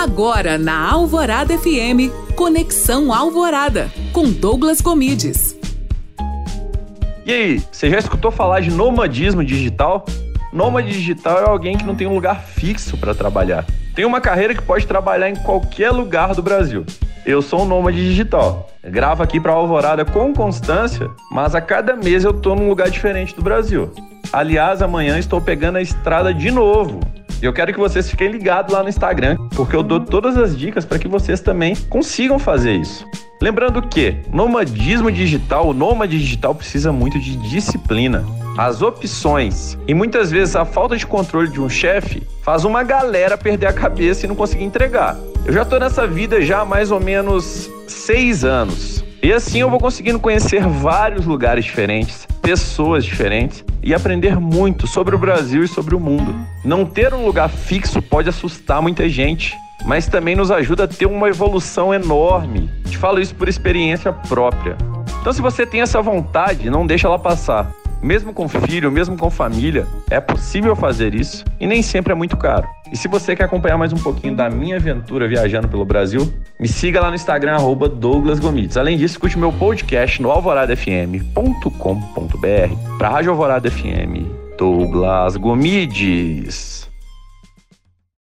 Agora na Alvorada FM, Conexão Alvorada, com Douglas Comides. E aí, você já escutou falar de nomadismo digital? Nômade digital é alguém que não tem um lugar fixo para trabalhar. Tem uma carreira que pode trabalhar em qualquer lugar do Brasil. Eu sou um nômade digital. gravo aqui para Alvorada com constância, mas a cada mês eu tô num lugar diferente do Brasil. Aliás, amanhã estou pegando a estrada de novo. E eu quero que vocês fiquem ligados lá no Instagram, porque eu dou todas as dicas para que vocês também consigam fazer isso. Lembrando que nomadismo digital, o nômade digital precisa muito de disciplina. As opções e muitas vezes a falta de controle de um chefe faz uma galera perder a cabeça e não conseguir entregar. Eu já estou nessa vida já há mais ou menos seis anos. E assim eu vou conseguindo conhecer vários lugares diferentes, pessoas diferentes e aprender muito sobre o Brasil e sobre o mundo. Não ter um lugar fixo pode assustar muita gente, mas também nos ajuda a ter uma evolução enorme. Te falo isso por experiência própria. Então, se você tem essa vontade, não deixa ela passar. Mesmo com filho, mesmo com família, é possível fazer isso e nem sempre é muito caro. E se você quer acompanhar mais um pouquinho da minha aventura viajando pelo Brasil, me siga lá no Instagram, arroba Douglas Gomides. Além disso, escute meu podcast no alvoradafm.com.br para Rádio Alvorada FM. Douglas Gomides.